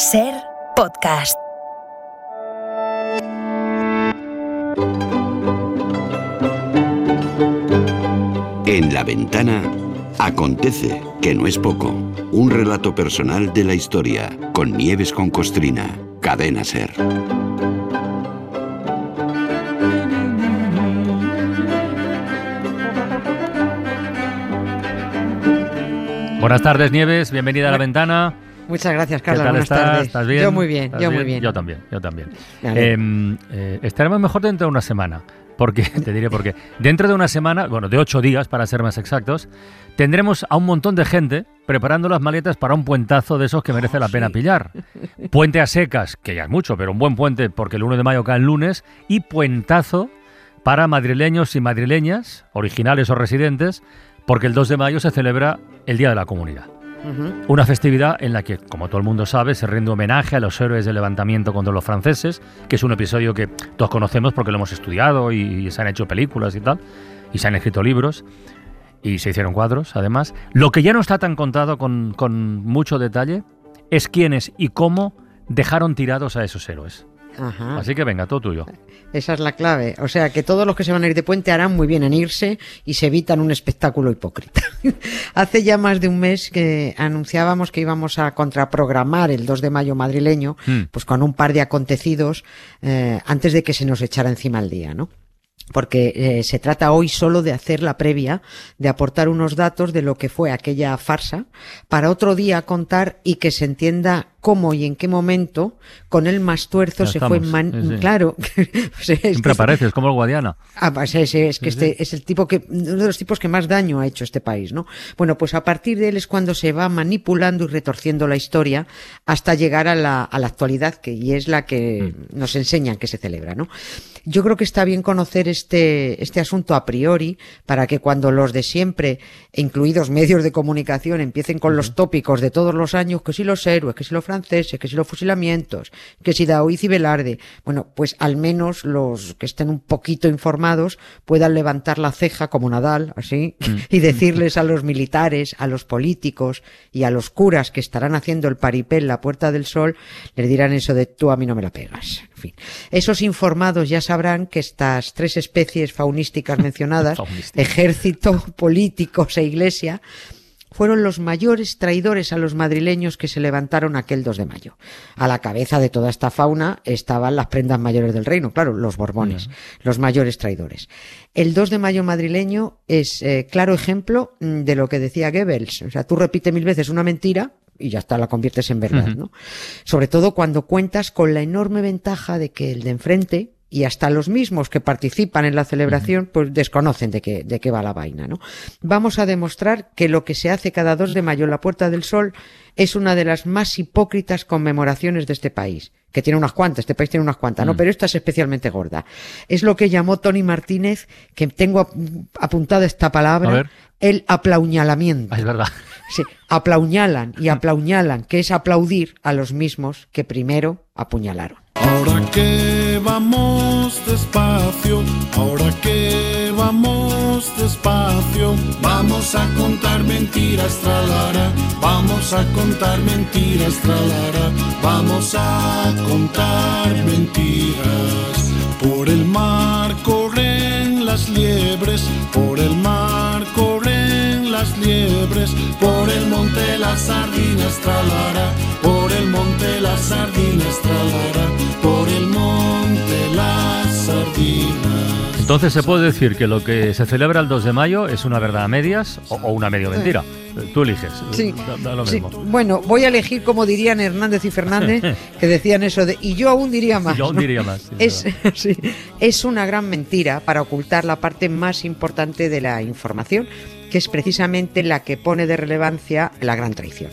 Ser podcast. En la ventana acontece, que no es poco, un relato personal de la historia con Nieves con Costrina, cadena Ser. Buenas tardes, Nieves. Bienvenida a la ventana. Muchas gracias, Carlos. ¿Qué tal Buenas estás? tardes. ¿Estás bien? Yo muy bien, ¿Estás yo muy bien. Yo también, yo también. Em, eh, estaremos mejor dentro de una semana. Porque, te diré por qué. Dentro de una semana, bueno, de ocho días para ser más exactos, tendremos a un montón de gente preparando las maletas para un puentazo de esos que merece la pena pillar. Puente a secas, que ya es mucho, pero un buen puente porque el 1 de mayo cae el lunes, y puentazo para madrileños y madrileñas, originales o residentes, porque el 2 de mayo se celebra el Día de la Comunidad. Una festividad en la que, como todo el mundo sabe, se rinde homenaje a los héroes del levantamiento contra los franceses, que es un episodio que todos conocemos porque lo hemos estudiado y, y se han hecho películas y tal, y se han escrito libros y se hicieron cuadros, además. Lo que ya no está tan contado con, con mucho detalle es quiénes y cómo dejaron tirados a esos héroes. Ajá. Así que venga, todo tuyo. Esa es la clave. O sea, que todos los que se van a ir de puente harán muy bien en irse y se evitan un espectáculo hipócrita. Hace ya más de un mes que anunciábamos que íbamos a contraprogramar el 2 de mayo madrileño, Hmm. pues con un par de acontecidos eh, antes de que se nos echara encima el día, ¿no? Porque eh, se trata hoy solo de hacer la previa, de aportar unos datos de lo que fue aquella farsa, para otro día contar y que se entienda cómo y en qué momento, con el más tuerzo, Ya se fue man- sí, sí. Claro. o sea, es Siempre que- apareces, como el Guadiana. Ah, pues ese, es que este es el tipo que, uno de los tipos que más daño ha hecho este país, ¿no? Bueno, pues a partir de él es cuando se va manipulando y retorciendo la historia hasta llegar a la, a la actualidad, que y es la que nos enseñan que se celebra, ¿no? Yo creo que está bien conocer este, este asunto a priori para que cuando los de siempre, incluidos medios de comunicación, empiecen con los tópicos de todos los años, que si los héroes, que si los franceses, que si los fusilamientos, que si Daoiz y Velarde, bueno, pues al menos los que estén un poquito informados puedan levantar la ceja como Nadal, así, y decirles a los militares, a los políticos y a los curas que estarán haciendo el paripé en la Puerta del Sol, les dirán eso de tú a mí no me la pegas. En fin, esos informados ya sabrán que estas tres especies faunísticas mencionadas, ejército, políticos e iglesia, fueron los mayores traidores a los madrileños que se levantaron aquel 2 de mayo. A la cabeza de toda esta fauna estaban las prendas mayores del reino, claro, los Borbones, los mayores traidores. El 2 de mayo madrileño es eh, claro ejemplo de lo que decía Goebbels. O sea, tú repites mil veces una mentira y ya está, la conviertes en verdad, ¿no? Sobre todo cuando cuentas con la enorme ventaja de que el de enfrente y hasta los mismos que participan en la celebración, pues desconocen de qué, de qué va la vaina, ¿no? Vamos a demostrar que lo que se hace cada 2 de mayo en la Puerta del Sol es una de las más hipócritas conmemoraciones de este país, que tiene unas cuantas, este país tiene unas cuantas, ¿no? Pero esta es especialmente gorda. Es lo que llamó Tony Martínez, que tengo ap- apuntada esta palabra, el aplauñalamiento. Ah, es verdad. Sí, aplauñalan y aplauñalan, que es aplaudir a los mismos que primero apuñalaron. Ahora que vamos despacio, ahora que vamos despacio, vamos a contar mentiras, tralara, vamos a contar mentiras, tralara, vamos a contar mentiras. Por el mar corren las liebres, por el mar liebres, por el monte las sardinas, tralara, por el monte las sardinas, tralara, por el monte las sardinas. Entonces se puede decir que lo que se celebra el 2 de mayo es una verdad a medias o, o una medio mentira. Tú eliges. Sí, Da, da lo sí. mismo. Bueno, voy a elegir como dirían Hernández y Fernández, que decían eso de, y yo aún diría más. Yo aún ¿no? diría más, sí, es, verdad. sí, es una gran mentira para ocultar la parte más importante de la información, que es precisamente la que pone de relevancia la gran traición.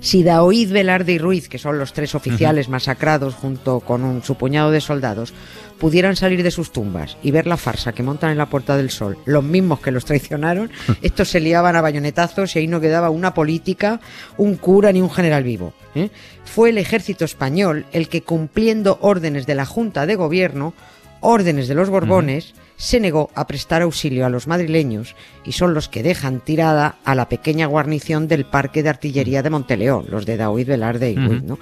Si Daoíz, Velarde y Ruiz, que son los tres oficiales masacrados junto con un, su puñado de soldados, pudieran salir de sus tumbas y ver la farsa que montan en la Puerta del Sol, los mismos que los traicionaron, estos se liaban a bayonetazos y ahí no quedaba una política, un cura ni un general vivo. ¿eh? Fue el ejército español el que, cumpliendo órdenes de la Junta de Gobierno, órdenes de los Borbones, se negó a prestar auxilio a los madrileños y son los que dejan tirada a la pequeña guarnición del Parque de Artillería de Monteleón, los de Daoíz Velarde y Ruiz, ¿no?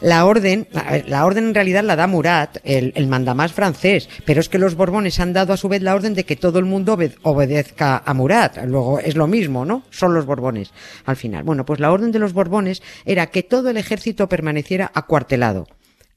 La orden, la orden en realidad la da Murat, el, el, mandamás francés, pero es que los Borbones han dado a su vez la orden de que todo el mundo obedezca a Murat. Luego es lo mismo, ¿no? Son los Borbones al final. Bueno, pues la orden de los Borbones era que todo el ejército permaneciera acuartelado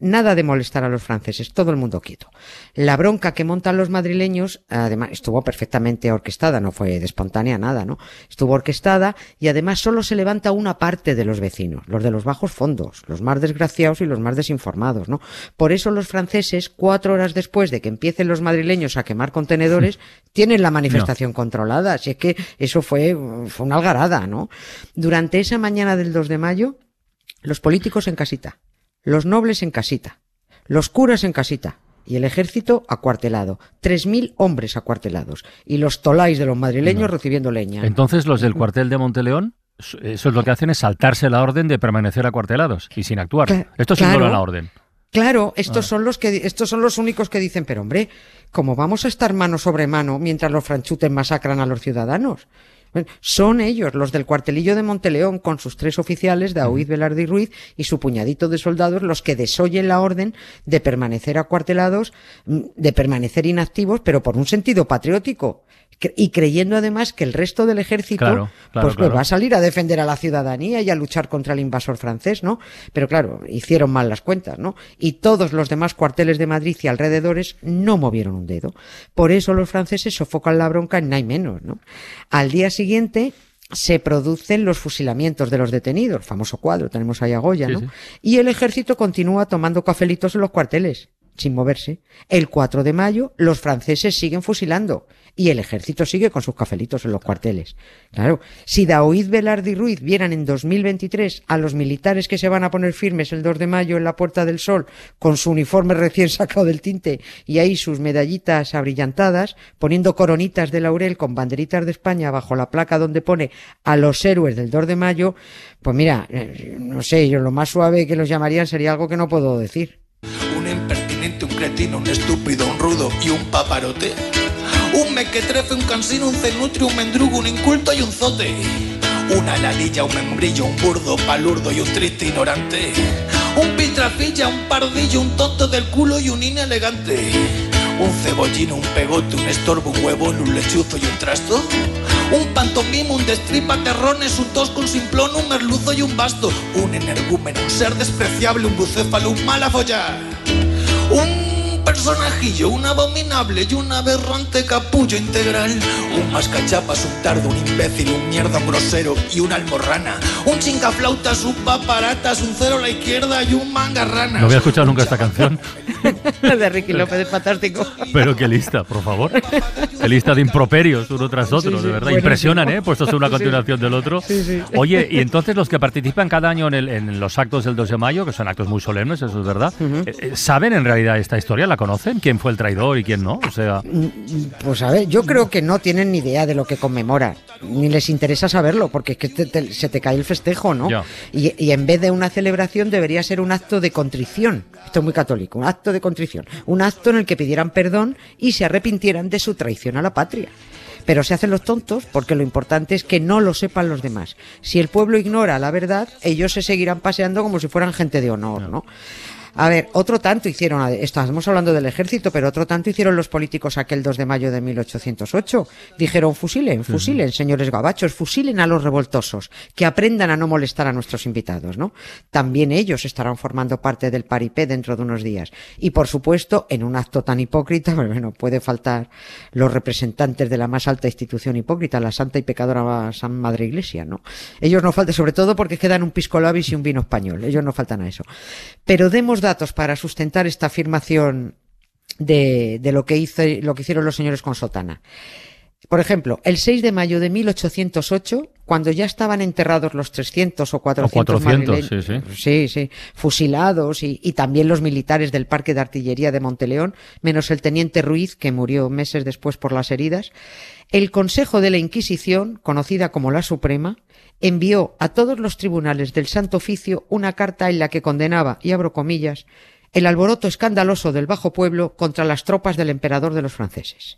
Nada de molestar a los franceses, todo el mundo quieto. La bronca que montan los madrileños, además, estuvo perfectamente orquestada, no fue de espontánea nada, ¿no? Estuvo orquestada y además solo se levanta una parte de los vecinos, los de los bajos fondos, los más desgraciados y los más desinformados, ¿no? Por eso los franceses, cuatro horas después de que empiecen los madrileños a quemar contenedores, tienen la manifestación controlada. Así es que eso fue, fue una algarada, ¿no? Durante esa mañana del 2 de mayo, los políticos en casita, los nobles en casita, los curas en casita y el ejército acuartelado. Tres mil hombres acuartelados y los tolais de los madrileños recibiendo leña. Entonces los del cuartel de Monteleón, eso es lo que hacen es saltarse la orden de permanecer acuartelados y sin actuar. Esto es claro, la orden. Claro, estos ah. son los que estos son los únicos que dicen, pero hombre, ¿cómo vamos a estar mano sobre mano mientras los franchutes masacran a los ciudadanos? Son ellos, los del cuartelillo de Monteleón, con sus tres oficiales, Daoíz, Velarde y Ruiz, y su puñadito de soldados, los que desoyen la orden de permanecer acuartelados, mm, de permanecer inactivos, pero por un sentido patriótico y creyendo además que el resto del ejército pues, pues, va a salir a defender a la ciudadanía y a luchar contra el invasor francés, ¿no? Pero claro, hicieron mal las cuentas, ¿no? Y todos los demás cuarteles de Madrid y alrededores no movieron un dedo. Por eso los franceses sofocan la bronca en nada menos, ¿no? Al día siguiente se producen los fusilamientos de los detenidos, famoso cuadro, tenemos ahí a Goya, ¿no? Y el ejército continúa tomando cafelitos en los cuarteles sin moverse. El 4 de mayo los franceses siguen fusilando y el ejército sigue con sus cafelitos en los cuarteles. Claro, si Daoíz Velarde y Ruiz vieran en 2023 a los militares que se van a poner firmes el 2 de mayo en la Puerta del Sol con su uniforme recién sacado del tinte y ahí sus medallitas abrillantadas, poniendo coronitas de laurel con banderitas de España bajo la placa donde pone a los héroes del 2 de mayo, pues mira, eh, no sé, yo lo más suave que los llamarían sería algo que no puedo decir un cretino, un estúpido, un rudo y un paparote. Un mequetrefe, un cansino, un cenutrio, un mendrugo, un inculto y un zote. Una ladilla, un membrillo, un burdo, palurdo y un triste ignorante. Un pitrafilla, un pardillo, un tonto del culo y un inelegante. Un cebollino, un pegote, un estorbo, un huevón, un lechuzo y un trasto. Un pantomimo, un destripa terrones, un tosco, un simplón, un merluzo y un basto. Un energúmeno, un ser despreciable, un bucéfalo, un malafollar. Un personajillo, un abominable y un aberrante capullo integral. Un mascachapas, un tardo, un imbécil, un mierda, un grosero y una almorrana. Un chincaflautas, un paparatas, un cero a la izquierda y un mangarrana. No había escuchado nunca esta canción. de Ricky López es fantástico. Pero qué lista, por favor. Qué lista de improperios uno tras otro, de verdad. Impresionan, ¿eh? Puestos una continuación del otro. Oye, y entonces los que participan cada año en, los actos del 2 de mayo, que son actos muy solemnes, eso es verdad, eh, eh, ¿saben en realidad esta historia? ¿La conocen? ¿Quién fue el traidor y quién no? O sea... Mm, pues a ver, yo creo que no tienen ni idea de lo que conmemora, ni les interesa saberlo, porque es que se te cae el festejo, ¿no? Y, y en vez de una celebración debería ser un acto de contrición. Esto es muy católico, un acto de contrición, un acto en el que pidieran perdón y se arrepintieran de su traición a la patria. Pero se hacen los tontos porque lo importante es que no lo sepan los demás. Si el pueblo ignora la verdad, ellos se seguirán paseando como si fueran gente de honor, ¿no? A ver, otro tanto hicieron, estamos hablando del ejército, pero otro tanto hicieron los políticos aquel 2 de mayo de 1808. Dijeron, fusilen, fusilen, señores gabachos, fusilen a los revoltosos, que aprendan a no molestar a nuestros invitados, ¿no? También ellos estarán formando parte del paripé dentro de unos días. Y por supuesto, en un acto tan hipócrita, pues bueno, puede faltar los representantes de la más alta institución hipócrita, la santa y pecadora San Madre Iglesia, ¿no? Ellos no faltan, sobre todo porque quedan un pisco labis y un vino español. Ellos no faltan a eso. Pero demos datos para sustentar esta afirmación de, lo, que hizo, lo que hicieron los señores con Sotana. Por ejemplo, el 6 de mayo de 1808, cuando ya estaban enterrados los 300 o 400, sí, sí. fusilados y, y, también los militares del Parque de Artillería de Monteleón, menos el teniente Ruiz, que murió meses después por las heridas, el Consejo de la Inquisición, conocida como la Suprema, envió a todos los tribunales del Santo Oficio una carta en la que condenaba, y abro comillas, el alboroto escandaloso del bajo pueblo contra las tropas del emperador de los franceses.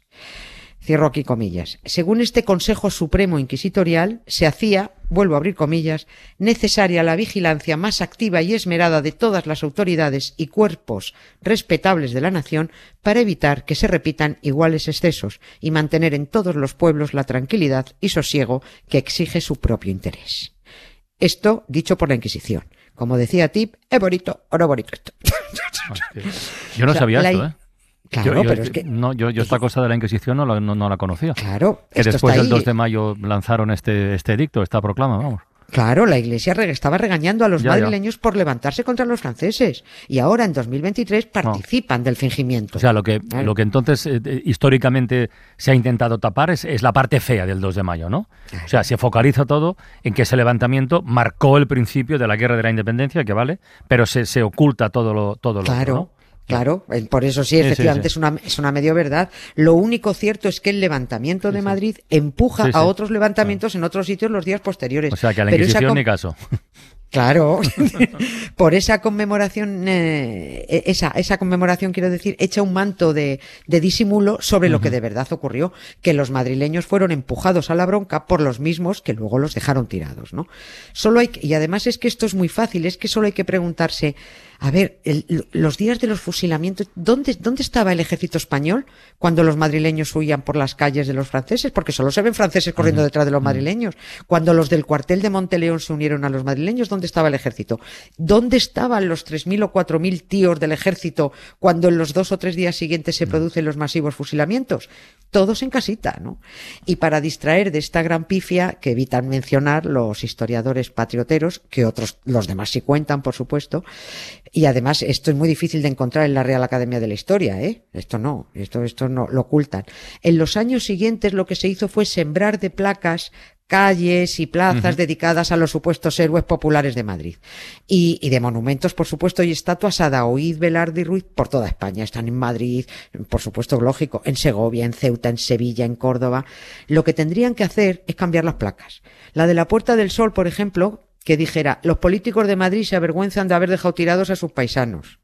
Cierro aquí comillas. Según este Consejo Supremo Inquisitorial, se hacía, vuelvo a abrir comillas, necesaria la vigilancia más activa y esmerada de todas las autoridades y cuerpos respetables de la nación para evitar que se repitan iguales excesos y mantener en todos los pueblos la tranquilidad y sosiego que exige su propio interés. Esto dicho por la Inquisición. Como decía Tip, es bonito o no bonito esto. Yo no sabía esto, ¿eh? Claro, pero es que... No, yo, esta cosa de la Inquisición no la, no, la conocía. Claro. Que después del 2 de mayo lanzaron este, este edicto, esta proclama, vamos. Claro, la Iglesia estaba regañando a los madrileños por levantarse contra los franceses y ahora en 2023 participan del fingimiento. O sea, lo que, lo que entonces eh, eh, históricamente se ha intentado tapar es, la parte fea del 2 de mayo, ¿no? O sea, se focaliza todo en que ese levantamiento marcó el principio de la guerra de la independencia, que vale, pero se, se oculta todo lo, todo lo claro. ¿no? Claro, por eso sí, efectivamente Es, una, es una medio verdad. Lo único cierto es que el levantamiento de Madrid empuja a otros levantamientos en otros sitios los días posteriores. O sea, que a la Inquisición ni caso. Claro, por esa conmemoración, eh, e, esa, esa conmemoración, quiero decir, echa un manto de, de disimulo sobre lo que de verdad ocurrió, que los madrileños fueron empujados a la bronca por los mismos que luego los dejaron tirados, ¿no? Solo hay, y además es que esto es muy fácil, es que solo hay que preguntarse, a ver, los días de los fusilamientos, ¿dónde, ¿dónde estaba el ejército español cuando los madrileños huían por las calles de los franceses? Porque solo se ven franceses corriendo detrás de los madrileños. Cuando los del cuartel de Monteleón se unieron a los madrileños, ¿dónde estaba el ejército? ¿Dónde estaban los 3.000 o 4.000 tíos del ejército cuando en los dos o tres días siguientes se producen los masivos fusilamientos? Todos en casita, ¿no? Y para distraer de esta gran pifia que evitan mencionar los historiadores patrioteros, que otros, los demás sí cuentan, por supuesto, y además, esto es muy difícil de encontrar en la Real Academia de la Historia, ¿eh? Esto no, esto, esto no, lo ocultan. En los años siguientes lo que se hizo fue sembrar de placas calles y plazas dedicadas a los supuestos héroes populares de Madrid. Y, y, de monumentos, por supuesto, y estatuas a Daoíz, Velarde y Ruiz por toda España. Están en Madrid, por supuesto, lógico, en Segovia, en Ceuta, en Sevilla, en Córdoba. Lo que tendrían que hacer es cambiar las placas. La de la Puerta del Sol, por ejemplo, que dijera, los políticos de Madrid se avergüenzan de haber dejado tirados a sus paisanos.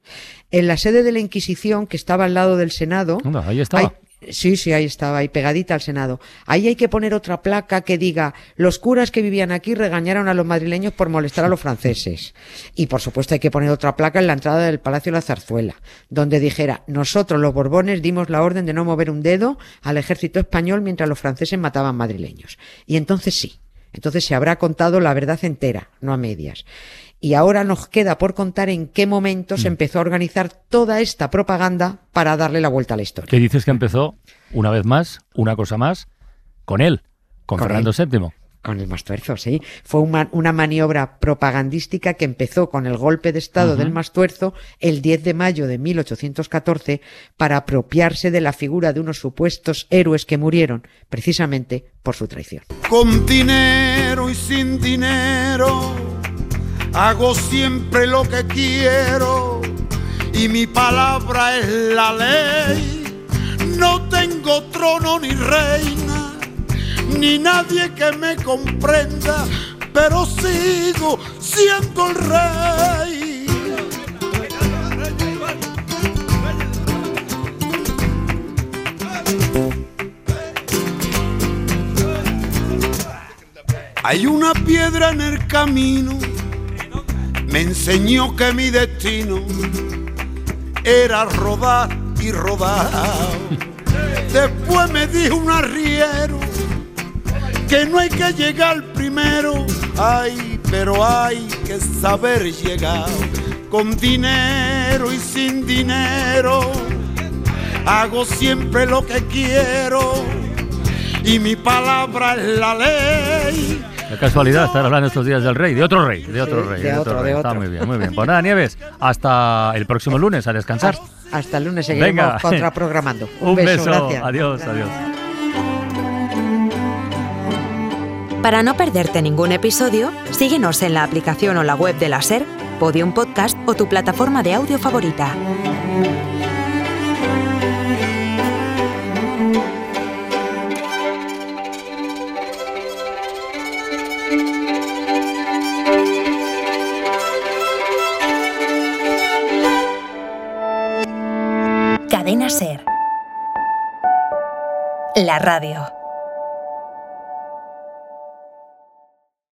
En la sede de la Inquisición, que estaba al lado del Senado, ahí estaba. Sí, sí, ahí estaba, ahí pegadita al Senado. Ahí hay que poner otra placa que diga, los curas que vivían aquí regañaron a los madrileños por molestar a los franceses. Y por supuesto hay que poner otra placa en la entrada del Palacio de la Zarzuela, donde dijera, nosotros los Borbones dimos la orden de no mover un dedo al ejército español mientras los franceses mataban madrileños. Y entonces sí, entonces se habrá contado la verdad entera, no a medias. Y ahora nos queda por contar en qué momento se mm. empezó a organizar toda esta propaganda para darle la vuelta a la historia. ¿Qué dices que empezó, una vez más, una cosa más, con él, con, Fernando VII? Con el Mastuerzo, sí. Fue una, maniobra propagandística que empezó con el golpe de Estado del Mastuerzo el 10 de mayo de 1814 para apropiarse de la figura de unos supuestos héroes que murieron precisamente por su traición. Con dinero y sin dinero hago siempre lo que quiero y mi palabra es la ley. No tengo trono ni reina ni nadie que me comprenda, pero sigo siendo el rey. Hay una piedra en el camino, me enseñó que mi destino era rodar y rodar. Después me dijo un arriero que no hay que llegar primero, ay, pero hay que saber llegar con dinero y sin dinero. Hago siempre lo que quiero y mi palabra es la ley. De casualidad estar hablando estos días del rey, de otro rey, de otro rey. De, otro, rey. Está muy bien, muy bien. Pues nada, Nieves, hasta el próximo lunes a descansar. Hasta, el lunes seguiremos contraprogramando. Un, beso, adiós, adiós. Para no perderte ningún episodio, síguenos en la aplicación o la web de la SER, Podium Podcast o tu plataforma de audio favorita. La radio.